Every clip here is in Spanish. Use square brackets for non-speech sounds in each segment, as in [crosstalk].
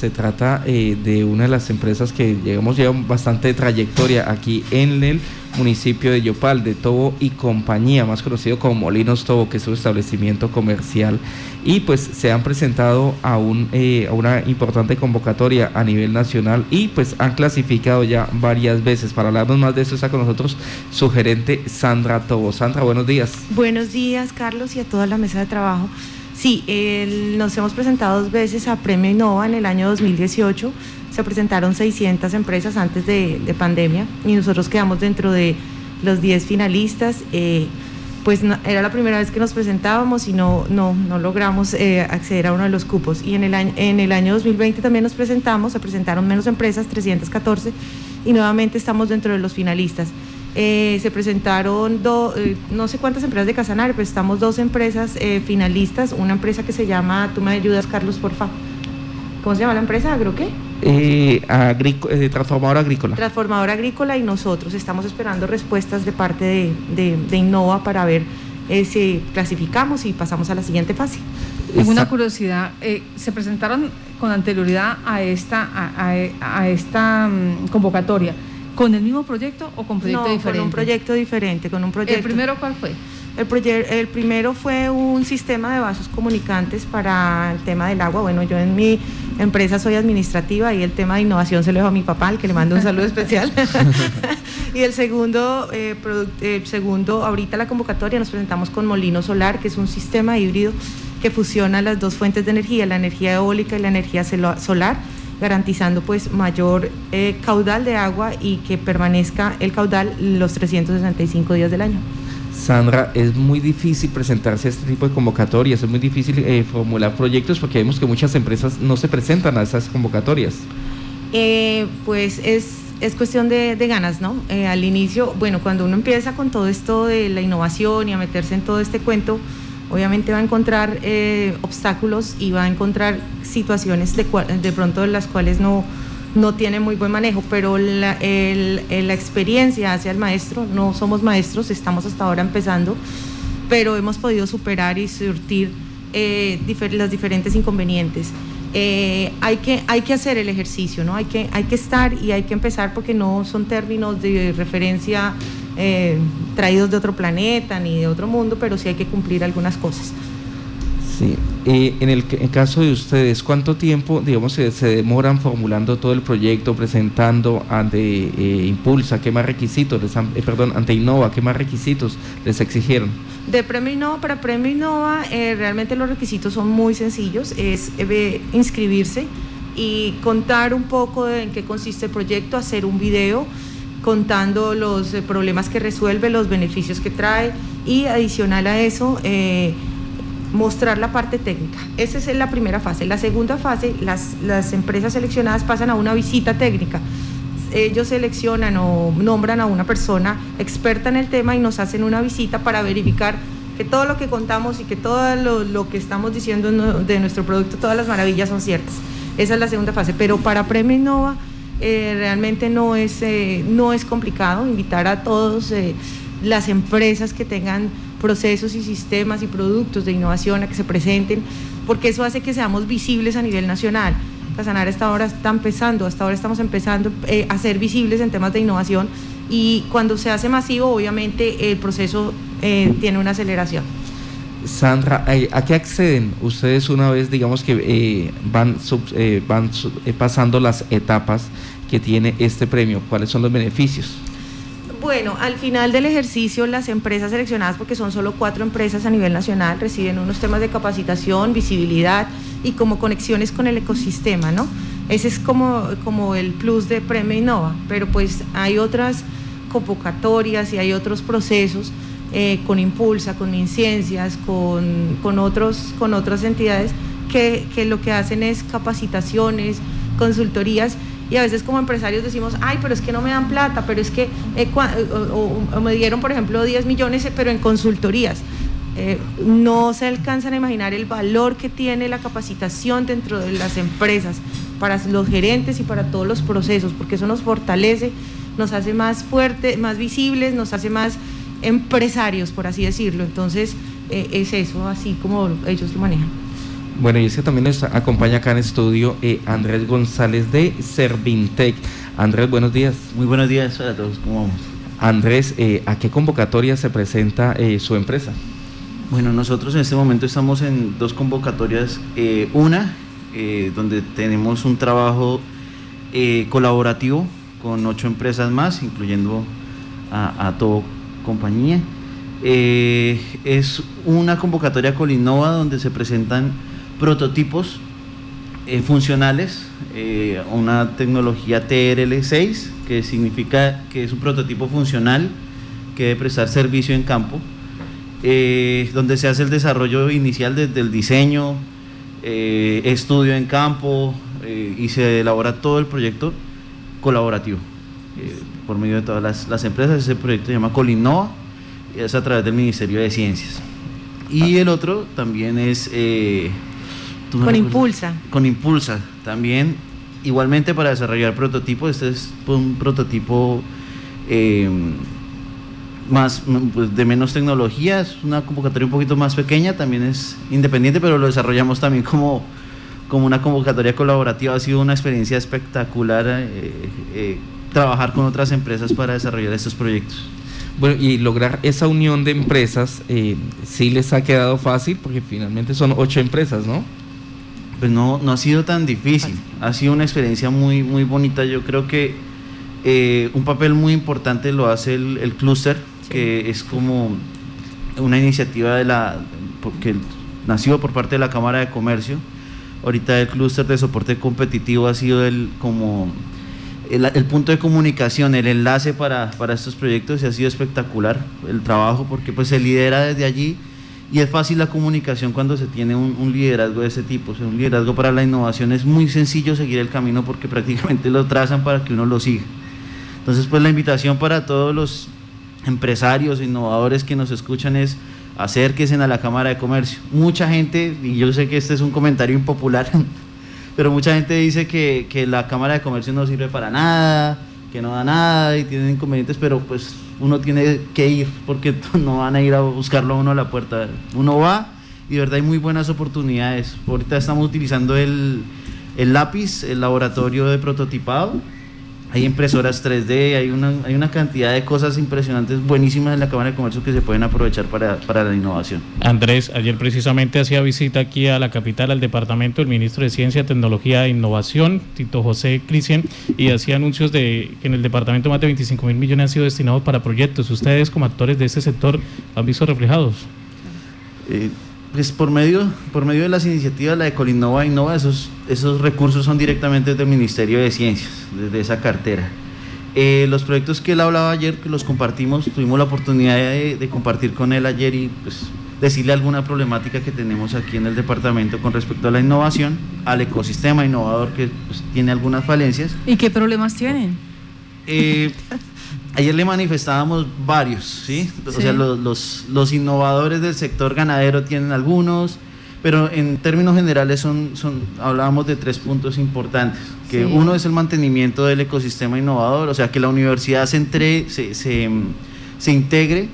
se trata eh, de una de las empresas que llegamos lleva bastante trayectoria aquí en el municipio de Yopal, de Tobo y compañía, más conocido como Molinos Tobo, que es su establecimiento comercial. Y pues se han presentado a, un, eh, a una importante convocatoria a nivel nacional y pues han clasificado ya varias veces. Para hablarnos más de eso está con nosotros su gerente Sandra Tobo. Sandra, buenos días. Buenos días, Carlos, y a toda la mesa de trabajo. Sí, nos hemos presentado dos veces a Premio Innova en el año 2018. Se presentaron 600 empresas antes de, pandemia y nosotros quedamos dentro de los 10 finalistas. Eh, pues era la primera vez que nos presentábamos y no, no, no logramos eh, acceder a uno de los cupos. Y en el, año, en el año 2020 también nos presentamos, se presentaron menos empresas, 314, y nuevamente estamos dentro de los finalistas. Eh, se presentaron eh, no sé cuántas empresas de Casanare, pero estamos dos empresas eh, finalistas. Una empresa que se llama, tú me ayudas, Carlos, porfa. ¿Cómo se llama la empresa? ¿Agro qué? transformadora agrícola. Transformadora agrícola y nosotros estamos esperando respuestas de parte de, Innova para ver si clasificamos y pasamos a la siguiente fase. Tengo una curiosidad, ¿se presentaron con anterioridad a esta, a, esta mm, convocatoria? ¿Con el mismo proyecto o con proyecto diferente? Con un proyecto diferente, con un proyecto. ¿El primero cuál fue? El, el primero fue un sistema de vasos comunicantes para el tema del agua. Bueno, yo en mi empresa soy administrativa y el tema de innovación se lo dejo a mi papá, al que le mando un saludo especial. [laughs] [laughs] y el segundo, eh, el segundo, ahorita la convocatoria nos presentamos con Molino Solar, que es un sistema híbrido que fusiona las dos fuentes de energía, la energía eólica y la energía solar garantizando pues mayor eh, caudal de agua y que permanezca el caudal los 365 días del año. Sandra, es muy difícil presentarse a este tipo de convocatorias, es muy difícil eh, formular proyectos porque vemos que muchas empresas no se presentan a esas convocatorias. Eh, pues es, es cuestión de, de ganas, ¿no? al inicio, bueno, cuando uno empieza con todo esto de la innovación y a meterse en todo este cuento, obviamente va a encontrar eh, obstáculos y va a encontrar situaciones de, de pronto de las cuales no, no tiene muy buen manejo, pero la, la experiencia hacia el maestro, no somos maestros, estamos hasta ahora empezando, pero hemos podido superar y surtir eh, los diferentes inconvenientes. Eh, hay, que, hay que hacer el ejercicio, ¿no? hay, que, hay que estar y hay que empezar porque no son términos de referencia eh, traídos de otro planeta ni de otro mundo, pero sí hay que cumplir algunas cosas. Sí, en el caso de ustedes, ¿cuánto tiempo, digamos, se, demoran formulando todo el proyecto, presentando ante eh, Impulsa? ¿Qué más requisitos, les eh, perdón, ante Innova, qué más requisitos les exigieron? De Premio Innova para Premio Innova, realmente los requisitos son muy sencillos, es inscribirse y contar un poco de en qué consiste el proyecto, hacer un video contando los eh, problemas que resuelve, los beneficios que trae y adicional a eso, eh, mostrar la parte técnica. Esa es la primera fase. La segunda fase, las, las empresas seleccionadas pasan a una visita técnica. Ellos seleccionan o nombran a una persona experta en el tema y nos hacen una visita para verificar que todo lo que contamos y que todo lo, lo que estamos diciendo de nuestro producto, todas las maravillas son ciertas. Esa es la segunda fase. Pero para Premio Innova eh, realmente no es, eh, no es complicado invitar a todos eh, las empresas que tengan procesos y sistemas y productos de innovación a que se presenten, porque eso hace que seamos visibles a nivel nacional. Casanar hasta ahora está empezando, hasta ahora estamos empezando a ser visibles en temas de innovación y cuando se hace masivo, obviamente el proceso tiene una aceleración. Sandra, ¿a qué acceden ustedes una vez, digamos que van, van pasando las etapas que tiene este premio? ¿Cuáles son los beneficios? Bueno, al final del ejercicio las empresas seleccionadas, porque son solo cuatro empresas a nivel nacional, reciben unos temas de capacitación, visibilidad y como conexiones con el ecosistema, ¿no? Ese es como, como el plus de Premio Innova, pero pues hay otras convocatorias y hay otros procesos eh, con Impulsa, con Minciencias, con, con, otros, con otras entidades que, que lo que hacen es capacitaciones, consultorías y a veces como empresarios decimos, ay, pero es que no me dan plata, pero es que, eh, o, me dieron, por ejemplo, 10 millones, eh, pero en consultorías. Eh, no se alcanzan a imaginar el valor que tiene la capacitación dentro de las empresas para los gerentes y para todos los procesos, porque eso nos fortalece, nos hace más fuertes, más visibles, nos hace más empresarios, por así decirlo. Entonces, es eso, así como ellos lo manejan. Bueno, y es que también nos acompaña acá en estudio eh, Andrés González de Servintec. Andrés, buenos días. Muy buenos días a todos, ¿cómo vamos? Andrés, eh, ¿a qué convocatoria se presenta eh, su empresa? Bueno, nosotros en este momento estamos en dos convocatorias. una, donde tenemos un trabajo colaborativo con ocho empresas más, incluyendo a, a todo compañía. es una convocatoria Colinova donde se presentan prototipos eh, funcionales, eh, una tecnología TRL6, que significa que es un prototipo funcional que debe prestar servicio en campo, eh, donde se hace el desarrollo inicial desde el diseño, estudio en campo y se elabora todo el proyecto colaborativo por medio de todas las, las, empresas. Ese proyecto se llama Colinova y es a través del Ministerio de Ciencias. Y el otro también es con Impulsa. Con Impulsa también. Igualmente para desarrollar prototipos, este es un prototipo em, más pues, de menos tecnología, es una convocatoria un poquito más pequeña, también es independiente, pero lo desarrollamos también como, como una convocatoria colaborativa. Ha sido una experiencia espectacular eh, eh, trabajar con otras empresas para desarrollar estos proyectos. Bueno, y lograr esa unión de empresas eh, sí les ha quedado fácil porque finalmente son ocho empresas, ¿no? pues no, no ha sido tan difícil. Ha sido una experiencia muy, muy bonita. Yo creo que eh, un papel muy importante lo hace el, el clúster, que es como una iniciativa de la que nació por parte de la Cámara de Comercio. Ahorita el clúster de soporte competitivo ha sido el como el, punto de comunicación, el enlace para, para estos proyectos y ha sido espectacular el trabajo porque pues se lidera desde allí y es fácil la comunicación cuando se tiene un, liderazgo de ese tipo. un liderazgo para la innovación es muy sencillo seguir el camino porque [laughs] prácticamente lo trazan para que uno lo siga. Entonces, pues la invitación para todos los empresarios, innovadores que nos escuchan es acérquense a la Cámara de Comercio. Mucha gente, y yo sé que este es un comentario impopular, [laughs] pero mucha gente dice que, que la Cámara de Comercio no sirve para nada, que no da nada y tiene inconvenientes, pero pues uno tiene que ir porque [laughs] no van a ir a buscarlo a uno a la puerta. Uno va y de verdad hay muy buenas oportunidades. Ahorita estamos utilizando el, el lápiz, el laboratorio de prototipado hay impresoras 3D, hay una, hay una cantidad de cosas impresionantes, buenísimas en la Cámara de Comercio que se pueden aprovechar para, para, la innovación. Andrés, ayer precisamente hacía visita aquí a la capital, al departamento, el ministro de Ciencia, Tecnología e Innovación, Tito José Cristian, y hacía anuncios de que en el departamento más de 25 mil millones han sido destinados para proyectos. ¿Ustedes como actores de este sector han visto reflejados? Eh, pues por medio, por medio de las iniciativas, la de Colinova Innova, esos, esos recursos son directamente del Ministerio de Ciencias, desde esa cartera. Eh, los proyectos que él hablaba ayer, que los compartimos, tuvimos la oportunidad de, compartir con él ayer y pues decirle alguna problemática que tenemos aquí en el departamento con respecto a la innovación, al ecosistema innovador que pues, tiene algunas falencias. ¿Y qué problemas tienen? Eh, [laughs] Ayer le manifestábamos varios, ¿sí? O sea, los, los, innovadores del sector ganadero tienen algunos, pero en términos generales son, son hablábamos de tres puntos importantes, que uno es el mantenimiento del ecosistema innovador, o sea, que la universidad se, entre, se, se, integre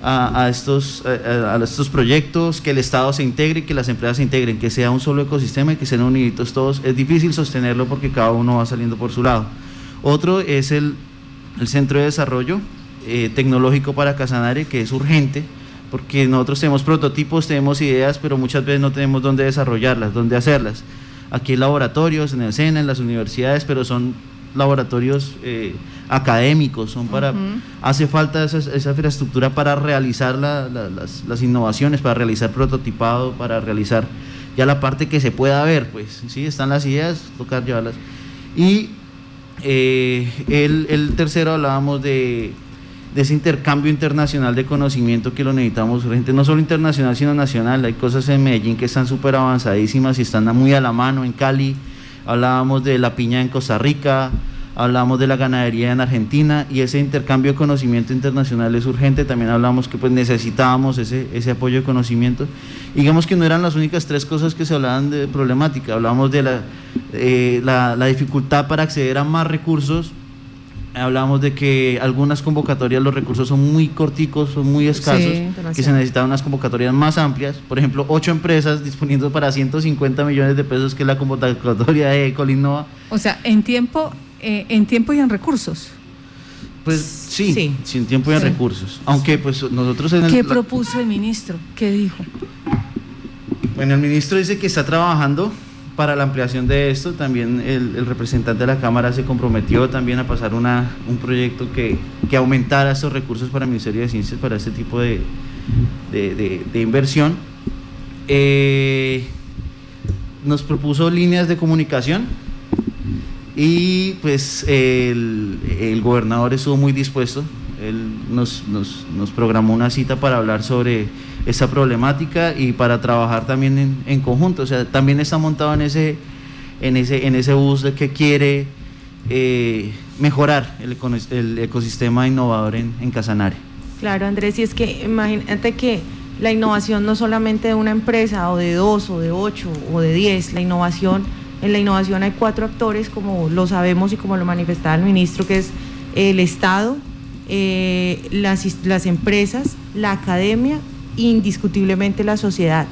a, a estos, a, estos proyectos, que el Estado se integre que las empresas se integren, que sea un solo ecosistema y que sean uniditos todos. Es difícil sostenerlo porque cada uno va saliendo por su lado. Otro es el el Centro de Desarrollo eh, Tecnológico para Casanare, que es urgente, porque nosotros tenemos prototipos, tenemos ideas, pero muchas veces no tenemos dónde desarrollarlas, dónde hacerlas. Aquí hay laboratorios en el SENA, en las universidades, pero son laboratorios eh, académicos, son para, hace falta esa, infraestructura para realizar las, las, innovaciones, para realizar prototipado, para realizar ya la parte que se pueda ver, pues sí, están las ideas, tocar llevarlas. Y eh, el, tercero hablábamos de, ese intercambio internacional de conocimiento que lo necesitamos urgente, no solo internacional, sino nacional. Hay cosas en Medellín que están súper avanzadísimas y están muy a la mano, en Cali. Hablábamos de la piña en Costa Rica, hablamos de la ganadería en Argentina y ese intercambio de conocimiento internacional es urgente. También hablamos que pues necesitábamos ese, ese apoyo de conocimiento. Digamos que no eran las únicas tres cosas que se hablaban de problemática. Hablábamos de la, eh, la, la, dificultad para acceder a más recursos hablamos de que algunas convocatorias los recursos son muy corticos, son muy escasos, que se necesitan unas convocatorias más amplias. Por ejemplo, ocho empresas disponiendo para 150 millones de pesos, que es la convocatoria de Colinnova. O sea, en tiempo, eh, en tiempo y en recursos. Pues sí, sin tiempo y en recursos. Aunque pues nosotros en el, ¿Qué propuso el ministro? ¿Qué dijo? Bueno, el ministro dice que está trabajando para la ampliación de esto. También el, representante de la Cámara se comprometió también a pasar una, un proyecto que, que aumentara estos recursos para el Ministerio de Ciencias para este tipo de, de, inversión. Eh, nos propuso líneas de comunicación y pues el, el gobernador estuvo muy dispuesto. Él nos, nos, nos programó una cita para hablar sobre esa problemática y para trabajar también en, conjunto. O sea, también está montado en ese, en ese, en ese bus de que quiere eh, mejorar el, el, ecosistema innovador en, en Casanare. Claro, Andrés, y es que imagínate que la innovación no solamente de una empresa o de dos o de ocho o de diez, la innovación, en la innovación hay cuatro actores, como lo sabemos y como lo manifestaba el ministro, que es el Estado, eh, las, las empresas, la academia indiscutiblemente la sociedad.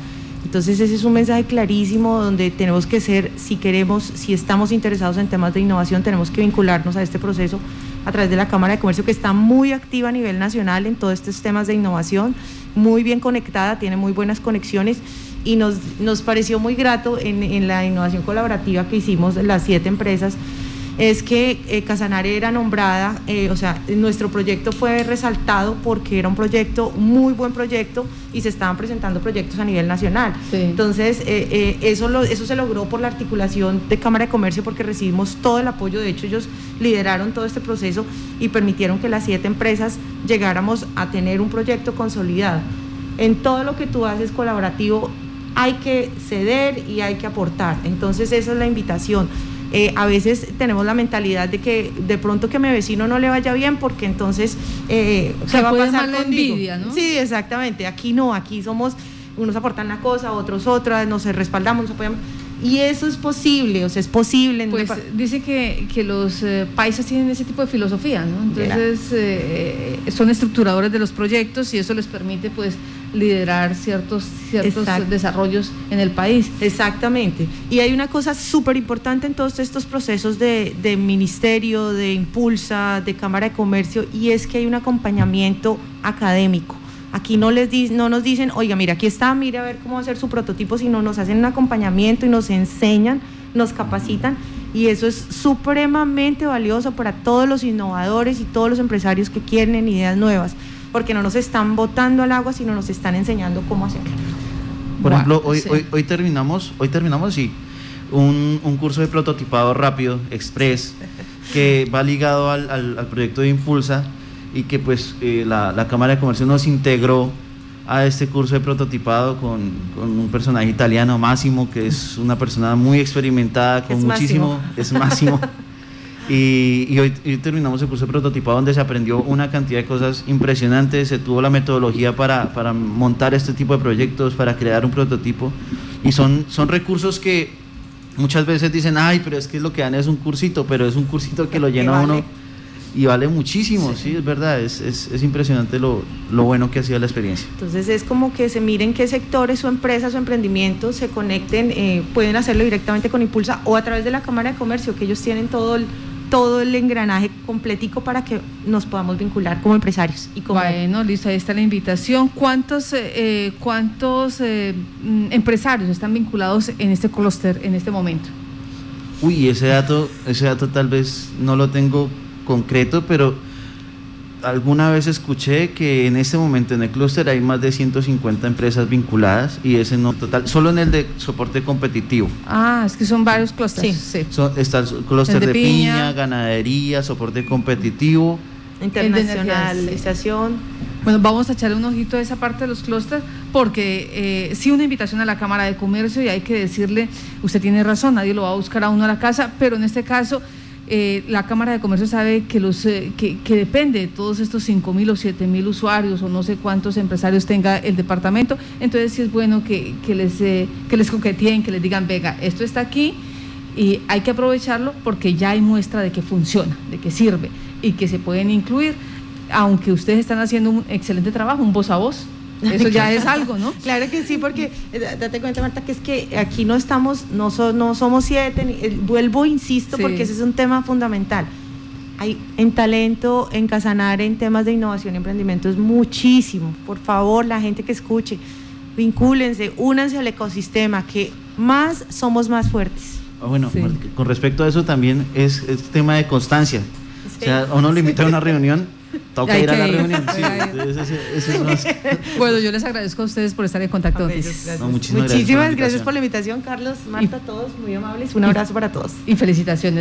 Entonces ese es un mensaje clarísimo donde tenemos que ser, si queremos, si estamos interesados en temas de innovación, tenemos que vincularnos a este proceso a través de la Cámara de Comercio que está muy activa a nivel nacional en todos estos temas de innovación, muy bien conectada, tiene muy buenas conexiones y nos, nos pareció muy grato en, en la innovación colaborativa que hicimos las siete empresas es que eh, Casanare era nombrada, eh, o sea, nuestro proyecto fue resaltado porque era un proyecto, muy buen proyecto, y se estaban presentando proyectos a nivel nacional. Entonces, eh, eso, lo, eso se logró por la articulación de Cámara de Comercio porque recibimos todo el apoyo, de hecho ellos lideraron todo este proceso y permitieron que las siete empresas llegáramos a tener un proyecto consolidado. En todo lo que tú haces colaborativo hay que ceder y hay que aportar. Entonces, esa es la invitación eh, a veces tenemos la mentalidad de que de pronto que mi vecino no le vaya bien porque entonces eh, va a pasar la envidia, ¿no? Sí, exactamente. Aquí no, aquí somos, unos aportan una cosa, otros otra, nos respaldamos, nos apoyamos. Y eso es posible, o sea, es posible. Pues dice que, que los eh, países tienen ese tipo de filosofía, ¿no? Entonces eh, son estructuradores de los proyectos y eso les permite pues liderar ciertos, ciertos desarrollos en el país. Exactamente. Y hay una cosa súper importante en todos estos procesos de, de, ministerio, de impulsa, de Cámara de Comercio, y es que hay un acompañamiento académico. Aquí no, les no nos dicen, oiga, mira, aquí está, mire a ver cómo hacer su prototipo, sino nos hacen un acompañamiento y nos enseñan, nos capacitan. Y eso es supremamente valioso para todos los innovadores y todos los empresarios que quieren ideas nuevas porque no nos están botando al agua, sino nos están enseñando cómo hacerlo. Por ejemplo, hoy, hoy, hoy, terminamos, hoy terminamos, sí, un, un, curso de prototipado rápido, express, que va ligado al, al, proyecto de Impulsa y que pues eh, la, la, Cámara de Comercio nos integró a este curso de prototipado con, con, un personaje italiano, Máximo, que es una persona muy experimentada, con muchísimo, es Máximo. Y, hoy, terminamos el curso de prototipado donde se aprendió una cantidad de cosas impresionantes, se tuvo la metodología para, para montar este tipo de proyectos, para crear un prototipo. Y son, son recursos que muchas veces dicen, ay, pero es que lo que dan es un cursito, pero es un cursito que lo llena uno y vale muchísimo, sí, es verdad, es, es, es impresionante lo, lo, bueno que ha sido la experiencia. Entonces es como que se miren qué sectores o empresas o emprendimientos se conecten, eh, pueden hacerlo directamente con Impulsa o a través de la Cámara de Comercio, que ellos tienen todo el todo el engranaje completico para que nos podamos vincular como empresarios. Y como bueno, listo, ahí está la invitación. ¿Cuántos, eh, eh, cuántos eh, mm, empresarios están vinculados en este clúster en este momento? Uy, ese dato, ese dato tal vez no lo tengo concreto, pero alguna vez escuché que en este momento en el clúster hay más de 150 empresas vinculadas y ese no total, solo en el de soporte competitivo. Ah, es que son varios clústeres. Sí, está el clúster de, piña, ganadería, soporte competitivo. Internacionalización. Bueno, vamos a echarle un ojito a esa parte de los clústeres porque eh, sí una invitación a la Cámara de Comercio y hay que decirle, usted tiene razón, nadie lo va a buscar a uno a la casa, pero en este caso eh, la Cámara de Comercio sabe que, los, eh, que, depende de todos estos 5 mil o 7 mil usuarios o no sé cuántos empresarios tenga el departamento, entonces sí es bueno que, les, eh, que les coqueteen, que les digan, venga, esto está aquí Y hay que aprovecharlo porque ya hay muestra de que funciona, de que sirve y que se pueden incluir, aunque ustedes están haciendo un excelente trabajo, un voz a voz. Eso ya es algo, ¿no? Claro que sí, porque eh, date cuenta, Marta, que es que aquí no estamos, no, no somos siete, eh, vuelvo, insisto, porque ese es un tema fundamental. Hay en talento, en Casanar, en temas de innovación y emprendimiento es muchísimo. Por favor, la gente que escuche, vincúlense, únanse al ecosistema, que más somos más fuertes. Ah, bueno, con respecto a eso también es, tema de constancia. O sea, uno le invita a una reunión, toca ir a la reunión. [laughs] bueno, yo les agradezco a ustedes por estar en contacto. muchísimas, gracias, por la invitación, Carlos, Marta, todos muy amables. Un abrazo para todos. Y felicitaciones.